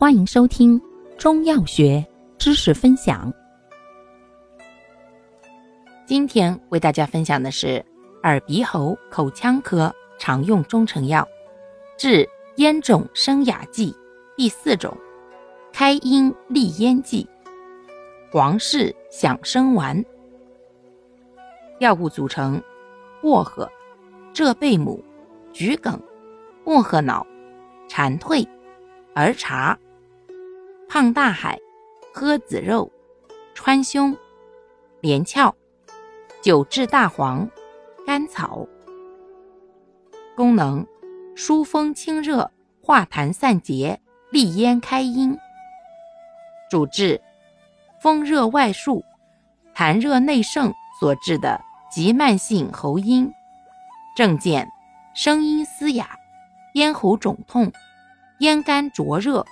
欢迎收听中药学知识分享。今天为大家分享的是耳鼻喉口腔科常用中成药治咽肿生哑剂第四种开阴利咽剂黄氏响声丸。药物组成：薄荷、浙贝母、桔梗、薄荷脑、蝉蜕、儿茶、胖大海、诃子肉、川芎、连翘、九制大黄、甘草。功能：疏风清热、化痰散结、利咽开阴。主治：风热外束、痰热内盛所致的。急慢性喉音，症见声音嘶哑、咽喉肿痛、咽干灼热、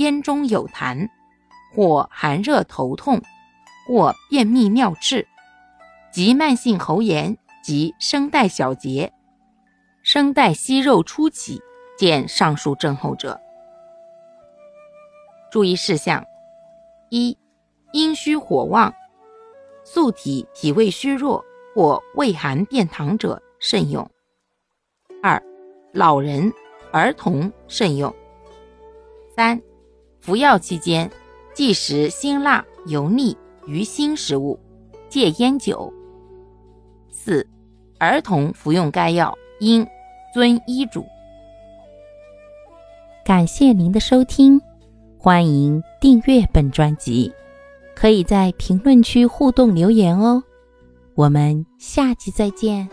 咽中有痰，或寒热头痛，或便秘尿赤；急慢性喉炎及声带小结、声带息肉初起，见上述症候者。注意事项：一、阴虚火旺，素体脾胃虚弱。或畏寒便溏者慎用。二、老人、儿童慎用。三、服药期间忌食辛辣、油腻、鱼腥食物，戒烟酒。四、儿童服用该药应遵医嘱。感谢您的收听，欢迎订阅本专辑，可以在评论区互动留言哦。我们下期再见。